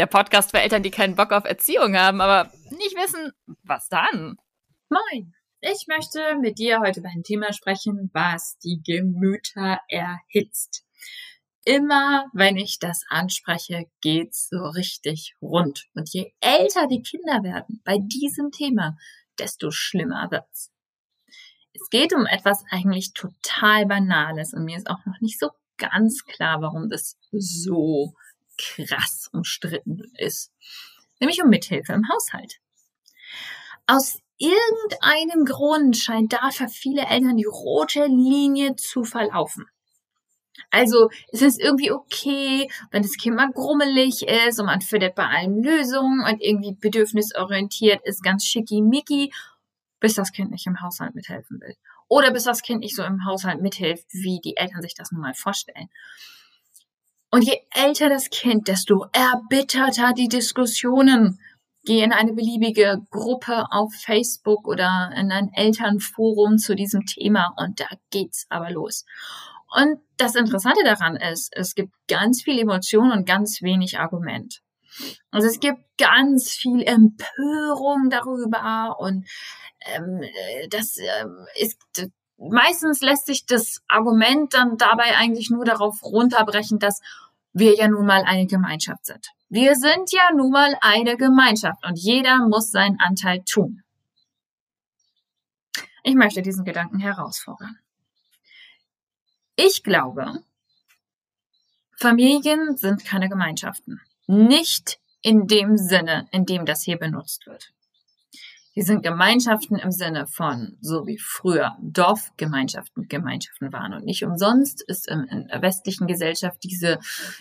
der Podcast für Eltern, die keinen Bock auf Erziehung haben, aber nicht wissen, was dann. Moin. Ich möchte mit dir heute über ein Thema sprechen, was die Gemüter erhitzt. Immer wenn ich das anspreche, geht's so richtig rund. Und je älter die Kinder werden bei diesem Thema, desto schlimmer wird's. Es geht um etwas eigentlich total Banales und mir ist auch noch nicht so ganz klar, warum das so krass umstritten ist, nämlich um Mithilfe im Haushalt. Aus irgendeinem Grund scheint da für viele Eltern die rote Linie zu verlaufen. Also es ist irgendwie okay, wenn das Kind mal grummelig ist und man findet bei allem Lösungen und irgendwie bedürfnisorientiert ist ganz schickimicki, bis das Kind nicht im Haushalt mithelfen will. Oder bis das Kind nicht so im Haushalt mithilft, wie die Eltern sich das nun mal vorstellen. Und je älter das Kind, desto erbitterter die Diskussionen. Geh in eine beliebige Gruppe auf Facebook oder in ein Elternforum zu diesem Thema und da geht's aber los. Und das Interessante daran ist, es gibt ganz viel Emotion und ganz wenig Argument. Also es gibt ganz viel Empörung darüber und ähm, das ähm, ist meistens lässt sich das Argument dann dabei eigentlich nur darauf runterbrechen, dass wir ja nun mal eine Gemeinschaft sind. Wir sind ja nun mal eine Gemeinschaft und jeder muss seinen Anteil tun. Ich möchte diesen Gedanken herausfordern. Ich glaube, Familien sind keine Gemeinschaften. Nicht in dem Sinne, in dem das hier benutzt wird. Die sind Gemeinschaften im Sinne von, so wie früher Dorfgemeinschaften Gemeinschaften waren. Und nicht umsonst ist in der westlichen Gesellschaft diese,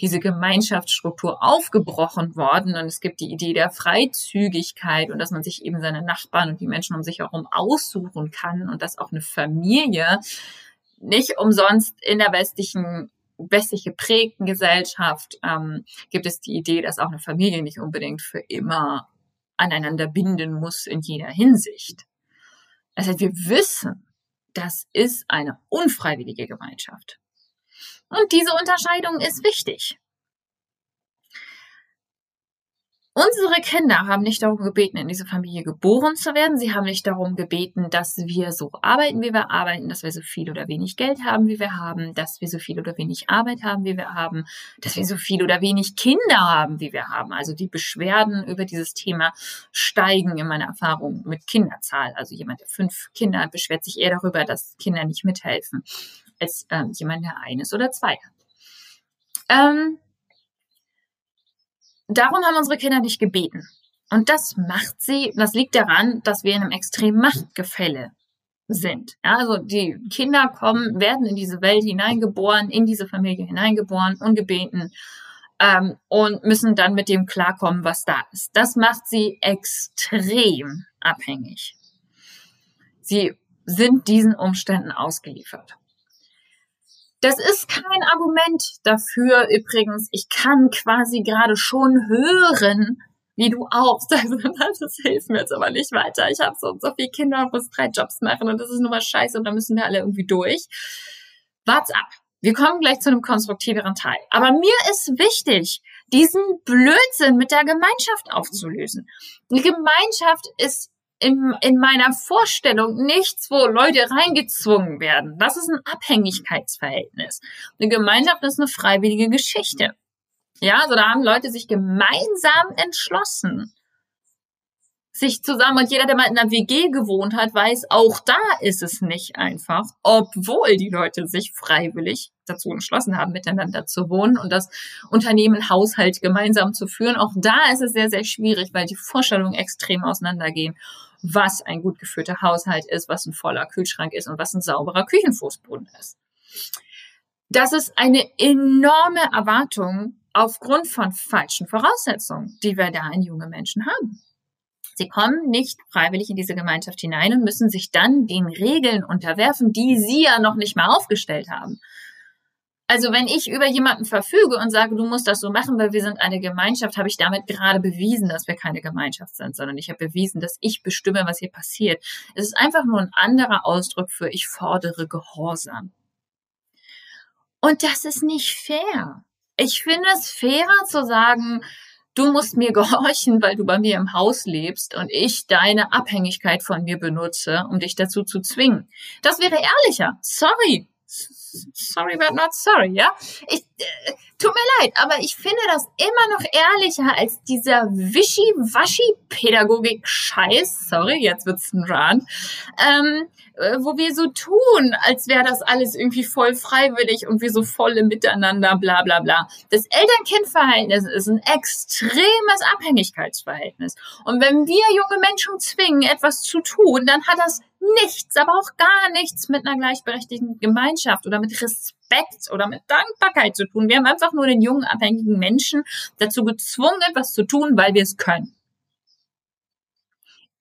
diese Gemeinschaftsstruktur aufgebrochen worden. Und es gibt die Idee der Freizügigkeit und dass man sich eben seine Nachbarn und die Menschen um sich herum aussuchen kann und dass auch eine Familie nicht umsonst in der westlichen westlich geprägten Gesellschaft ähm, gibt es die Idee, dass auch eine Familie nicht unbedingt für immer aneinander binden muss in jeder Hinsicht. Das heißt, wir wissen, das ist eine unfreiwillige Gemeinschaft. Und diese Unterscheidung ist wichtig. Unsere Kinder haben nicht darum gebeten, in diese Familie geboren zu werden. Sie haben nicht darum gebeten, dass wir so arbeiten, wie wir arbeiten, dass wir so viel oder wenig Geld haben, wie wir haben, dass wir so viel oder wenig Arbeit haben, wie wir haben, dass wir so viel oder wenig Kinder haben, wie wir haben. Also die Beschwerden über dieses Thema steigen in meiner Erfahrung mit Kinderzahl. Also jemand, der fünf Kinder hat, beschwert sich eher darüber, dass Kinder nicht mithelfen, als äh, jemand, der eines oder zwei hat. Ähm, darum haben unsere Kinder nicht gebeten. Und das macht sie, das liegt daran, dass wir in einem extremen Machtgefälle sind. Ja, also die Kinder kommen, werden in diese Welt hineingeboren, in diese Familie hineingeboren, ungebeten. ähm, und müssen dann mit dem klarkommen, was da ist. Das macht sie extrem abhängig. Sie sind diesen Umständen ausgeliefert. Das ist kein Argument dafür übrigens. Ich kann quasi gerade schon hören, wie du auch sagst, das hilft mir jetzt aber nicht weiter. Ich habe so und so viele Kinder und muss drei Jobs machen und das ist nur was scheiße und da müssen wir alle irgendwie durch. Wart's ab. Wir kommen gleich zu einem konstruktiveren Teil. Aber mir ist wichtig, diesen Blödsinn mit der Gemeinschaft aufzulösen. Die Gemeinschaft ist in, in meiner Vorstellung nichts, wo Leute reingezwungen werden. Das ist ein Abhängigkeitsverhältnis. Eine Gemeinschaft ist eine freiwillige Geschichte. Ja, also da haben Leute sich gemeinsam entschlossen, sich zusammen und jeder, der mal in einer WG gewohnt hat, weiß, auch da ist es nicht einfach, obwohl die Leute sich freiwillig dazu entschlossen haben, miteinander zu wohnen und das Unternehmen Haushalt gemeinsam zu führen. Auch da ist es sehr, sehr schwierig, weil die Vorstellungen extrem auseinandergehen, was ein gut geführter Haushalt ist, was ein voller Kühlschrank ist und was ein sauberer Küchenfußboden ist. Das ist eine enorme Erwartung aufgrund von falschen Voraussetzungen, die wir da in junge Menschen haben. Sie kommen nicht freiwillig in diese Gemeinschaft hinein und müssen sich dann den Regeln unterwerfen, die sie ja noch nicht mal aufgestellt haben. Also wenn ich über jemanden verfüge und sage, du musst das so machen, weil wir sind eine Gemeinschaft, habe ich damit gerade bewiesen, dass wir keine Gemeinschaft sind, sondern ich habe bewiesen, dass ich bestimme, was hier passiert. Es ist einfach nur ein anderer Ausdruck für ich fordere Gehorsam. Und das ist nicht fair. Ich finde es fairer zu sagen, du musst mir gehorchen, weil du bei mir im Haus lebst und ich deine Abhängigkeit von mir benutze, um dich dazu zu zwingen. Das wäre ehrlicher. Sorry. Sorry, but not sorry, ja? Ich, äh, tut mir leid, aber ich finde das immer noch ehrlicher als dieser Wischi-Waschi-Pädagogik-Scheiß. Sorry, jetzt wird's ein Rand. Ähm, äh, wo wir so tun, als wäre das alles irgendwie voll freiwillig und wir so voll im Miteinander, bla bla bla. Das Eltern-Kind-Verhältnis ist ein extremes Abhängigkeitsverhältnis. Und wenn wir junge Menschen zwingen, etwas zu tun, dann hat das nichts, aber auch gar nichts mit einer gleichberechtigten Gemeinschaft oder mit Respekt oder mit Dankbarkeit zu tun. Wir haben einfach nur den jungen, abhängigen Menschen dazu gezwungen, etwas zu tun, weil wir es können.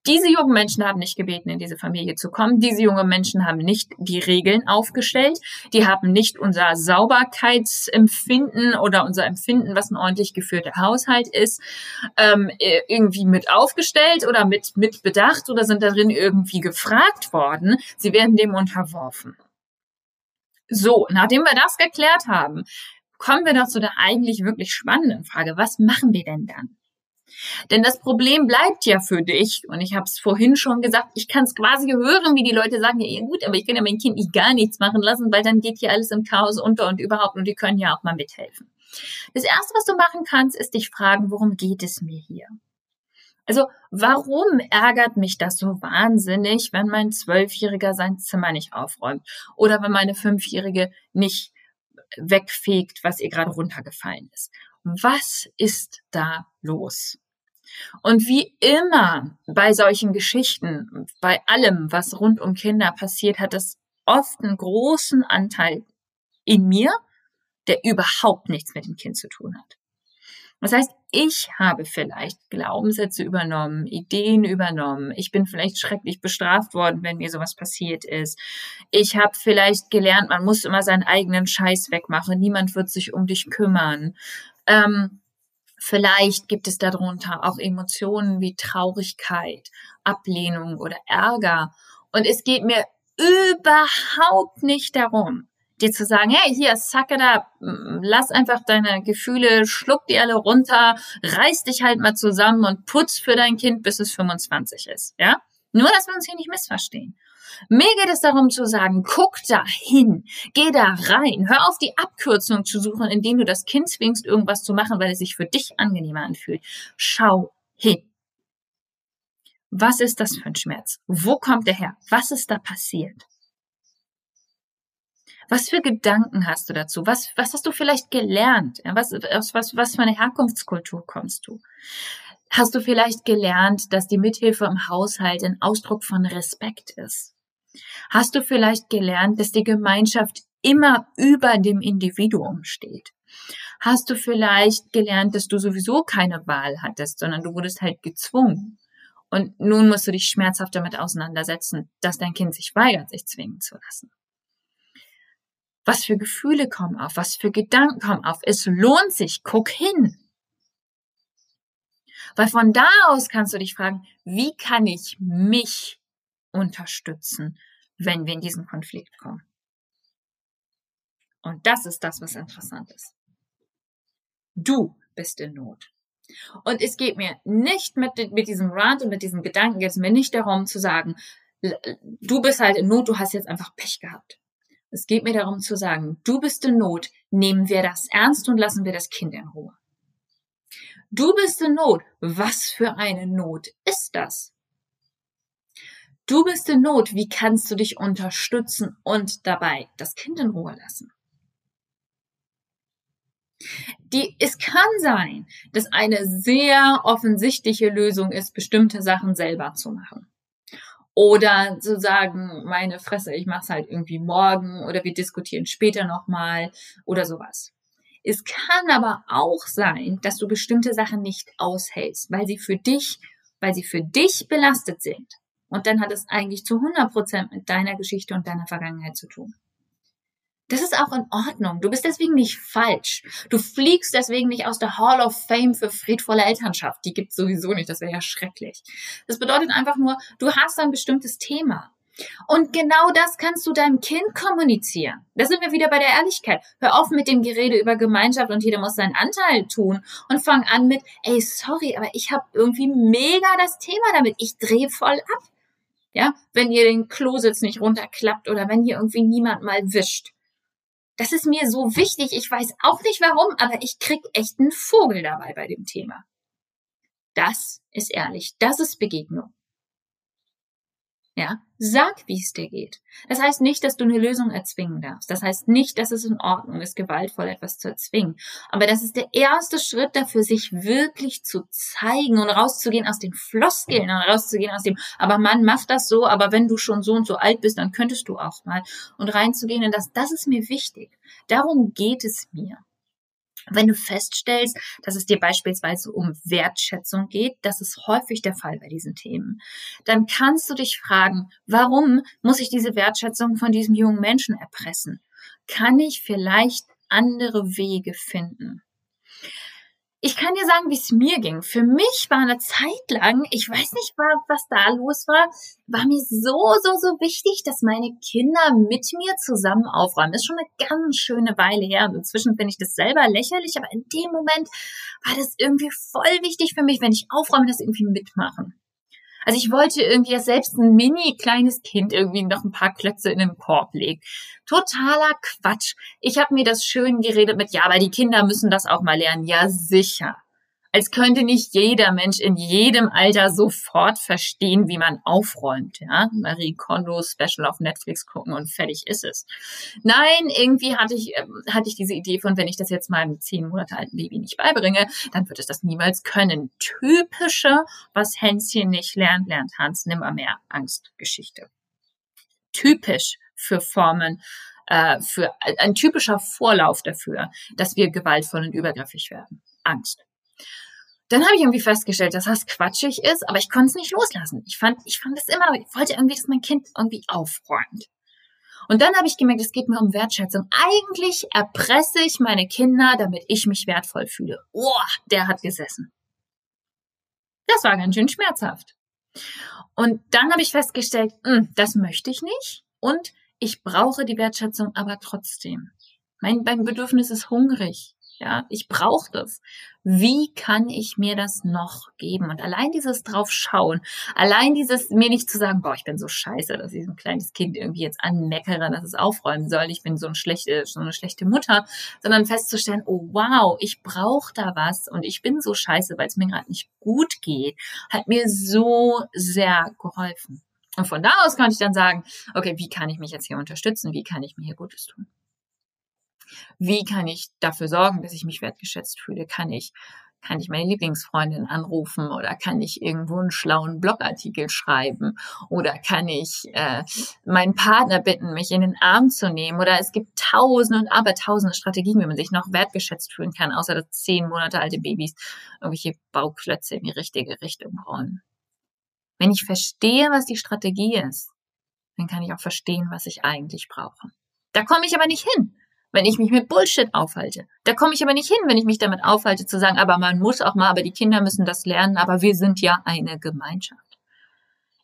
Diese jungen Menschen haben nicht gebeten, in diese Familie zu kommen. Diese jungen Menschen haben nicht die Regeln aufgestellt. Die haben nicht unser Sauberkeitsempfinden oder unser Empfinden, was ein ordentlich geführter Haushalt ist, ähm, irgendwie mit aufgestellt oder mit, mit bedacht oder sind darin irgendwie gefragt worden. Sie werden dem unterworfen. So, nachdem wir das geklärt haben, kommen wir doch zu der eigentlich wirklich spannenden Frage. Was machen wir denn dann? Denn das Problem bleibt ja für dich. Und ich habe es vorhin schon gesagt, ich kann es quasi hören, wie die Leute sagen, ja gut, aber ich kann ja mein Kind nicht gar nichts machen lassen, weil dann geht hier alles im Chaos unter und überhaupt und die können ja auch mal mithelfen. Das Erste, was du machen kannst, ist dich fragen, worum geht es mir hier? Also warum ärgert mich das so wahnsinnig, wenn mein Zwölfjähriger sein Zimmer nicht aufräumt oder wenn meine Fünfjährige nicht wegfegt, was ihr gerade runtergefallen ist? Was ist da los? Und wie immer bei solchen Geschichten, bei allem, was rund um Kinder passiert, hat es oft einen großen Anteil in mir, der überhaupt nichts mit dem Kind zu tun hat. Das heißt, ich habe vielleicht Glaubenssätze übernommen, Ideen übernommen. Ich bin vielleicht schrecklich bestraft worden, wenn mir sowas passiert ist. Ich habe vielleicht gelernt, man muss immer seinen eigenen Scheiß wegmachen. Niemand wird sich um dich kümmern. Ähm, vielleicht gibt es darunter auch Emotionen wie Traurigkeit, Ablehnung oder Ärger. Und es geht mir überhaupt nicht darum, dir zu sagen, hey, hier, suck it up, lass einfach deine Gefühle, schluck die alle runter, reiß dich halt mal zusammen und putz für dein Kind, bis es 25 ist, ja? Nur, dass wir uns hier nicht missverstehen. Mir geht es darum zu sagen, guck da hin, geh da rein, hör auf die Abkürzung zu suchen, indem du das Kind zwingst, irgendwas zu machen, weil es sich für dich angenehmer anfühlt. Schau hin. Was ist das für ein Schmerz? Wo kommt er her? Was ist da passiert? Was für Gedanken hast du dazu? Was, was hast du vielleicht gelernt? Was, aus was, was für eine Herkunftskultur kommst du? Hast du vielleicht gelernt, dass die Mithilfe im Haushalt ein Ausdruck von Respekt ist? Hast du vielleicht gelernt, dass die Gemeinschaft immer über dem Individuum steht? Hast du vielleicht gelernt, dass du sowieso keine Wahl hattest, sondern du wurdest halt gezwungen? Und nun musst du dich schmerzhaft damit auseinandersetzen, dass dein Kind sich weigert, sich zwingen zu lassen. Was für Gefühle kommen auf? Was für Gedanken kommen auf? Es lohnt sich. Guck hin. Weil von da aus kannst du dich fragen, wie kann ich mich unterstützen, wenn wir in diesen Konflikt kommen? Und das ist das, was interessant ist. Du bist in Not. Und es geht mir nicht mit, mit diesem Rant und mit diesem Gedanken, geht es mir nicht darum zu sagen, du bist halt in Not, du hast jetzt einfach Pech gehabt. Es geht mir darum zu sagen, du bist in Not, nehmen wir das ernst und lassen wir das Kind in Ruhe. Du bist in Not. Was für eine Not ist das? Du bist in Not. Wie kannst du dich unterstützen und dabei das Kind in Ruhe lassen? Die, es kann sein, dass eine sehr offensichtliche Lösung ist, bestimmte Sachen selber zu machen. Oder zu sagen, meine Fresse, ich mach's halt irgendwie morgen oder wir diskutieren später nochmal oder sowas. Es kann aber auch sein, dass du bestimmte Sachen nicht aushältst, weil sie für dich, weil sie für dich belastet sind. Und dann hat es eigentlich zu 100 Prozent mit deiner Geschichte und deiner Vergangenheit zu tun. Das ist auch in Ordnung. Du bist deswegen nicht falsch. Du fliegst deswegen nicht aus der Hall of Fame für friedvolle Elternschaft. Die gibt's sowieso nicht. Das wäre ja schrecklich. Das bedeutet einfach nur, du hast ein bestimmtes Thema. Und genau das kannst du deinem Kind kommunizieren. Da sind wir wieder bei der Ehrlichkeit. Hör auf mit dem Gerede über Gemeinschaft und jeder muss seinen Anteil tun und fang an mit, ey, sorry, aber ich habe irgendwie mega das Thema damit. Ich drehe voll ab. Ja, wenn ihr den Klositz nicht runterklappt oder wenn hier irgendwie niemand mal wischt. Das ist mir so wichtig. Ich weiß auch nicht warum, aber ich krieg echt einen Vogel dabei bei dem Thema. Das ist ehrlich. Das ist Begegnung. Ja, sag, wie es dir geht. Das heißt nicht, dass du eine Lösung erzwingen darfst. Das heißt nicht, dass es in Ordnung ist, gewaltvoll etwas zu erzwingen. Aber das ist der erste Schritt dafür, sich wirklich zu zeigen und rauszugehen aus den Floskeln und rauszugehen aus dem, aber man macht das so, aber wenn du schon so und so alt bist, dann könntest du auch mal und reinzugehen in das, das ist mir wichtig. Darum geht es mir. Wenn du feststellst, dass es dir beispielsweise um Wertschätzung geht, das ist häufig der Fall bei diesen Themen, dann kannst du dich fragen, warum muss ich diese Wertschätzung von diesem jungen Menschen erpressen? Kann ich vielleicht andere Wege finden? Ich kann dir sagen, wie es mir ging. Für mich war eine Zeit lang, ich weiß nicht, was da los war, war mir so, so, so wichtig, dass meine Kinder mit mir zusammen aufräumen. Das ist schon eine ganz schöne Weile her. Und inzwischen finde ich das selber lächerlich, aber in dem Moment war das irgendwie voll wichtig für mich, wenn ich aufräume, das irgendwie mitmachen. Also ich wollte irgendwie, dass selbst ein mini kleines Kind irgendwie noch ein paar Klötze in den Korb legt. Totaler Quatsch. Ich habe mir das schön geredet mit, ja, aber die Kinder müssen das auch mal lernen. Ja, sicher als könnte nicht jeder Mensch in jedem Alter sofort verstehen, wie man aufräumt, ja. Marie Kondo Special auf Netflix gucken und fertig ist es. Nein, irgendwie hatte ich, äh, hatte ich diese Idee von, wenn ich das jetzt meinem zehn Monate alten Baby nicht beibringe, dann wird es das niemals können. Typische, was Hänschen nicht lernt, lernt Hans nimmer mehr Angstgeschichte. Typisch für Formen, äh, für ein typischer Vorlauf dafür, dass wir gewaltvoll und übergriffig werden. Angst. Dann habe ich irgendwie festgestellt, dass das quatschig ist, aber ich konnte es nicht loslassen. Ich fand, ich fand es immer, ich wollte irgendwie, dass mein Kind irgendwie aufräumt. Und dann habe ich gemerkt, es geht mir um Wertschätzung. Eigentlich erpresse ich meine Kinder, damit ich mich wertvoll fühle. Oh, der hat gesessen. Das war ganz schön schmerzhaft. Und dann habe ich festgestellt, mh, hm, das möchte ich nicht. Und ich brauche die Wertschätzung aber trotzdem. Mein, mein Bedürfnis ist hungrig. Ja, ich brauche das. Wie kann ich mir das noch geben? Und allein dieses draufschauen, allein dieses mir nicht zu sagen, boah, ich bin so scheiße, dass ich so ein kleines Kind irgendwie jetzt anmeckere, dass es aufräumen soll. Ich bin so, ein schlechte, so eine schlechte Mutter, sondern festzustellen, oh wow, ich brauche da was und ich bin so scheiße, weil es mir gerade nicht gut geht, hat mir so sehr geholfen. Und von da aus kann ich dann sagen, okay, wie kann ich mich jetzt hier unterstützen? Wie kann ich mir hier Gutes tun? Wie kann ich dafür sorgen, dass ich mich wertgeschätzt fühle? Kann ich kann ich meine Lieblingsfreundin anrufen oder kann ich irgendwo einen schlauen Blogartikel schreiben oder kann ich äh, meinen Partner bitten, mich in den Arm zu nehmen oder es gibt tausende und abertausende Strategien, wie man sich noch wertgeschätzt fühlen kann, außer dass zehn Monate alte Babys irgendwelche Bauklötze in die richtige Richtung rollen. Wenn ich verstehe, was die Strategie ist, dann kann ich auch verstehen, was ich eigentlich brauche. Da komme ich aber nicht hin wenn ich mich mit Bullshit aufhalte. Da komme ich aber nicht hin, wenn ich mich damit aufhalte, zu sagen, aber man muss auch mal, aber die Kinder müssen das lernen, aber wir sind ja eine Gemeinschaft.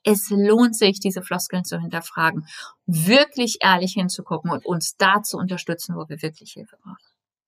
Es lohnt sich, diese Floskeln zu hinterfragen, wirklich ehrlich hinzugucken und uns da zu unterstützen, wo wir wirklich Hilfe brauchen.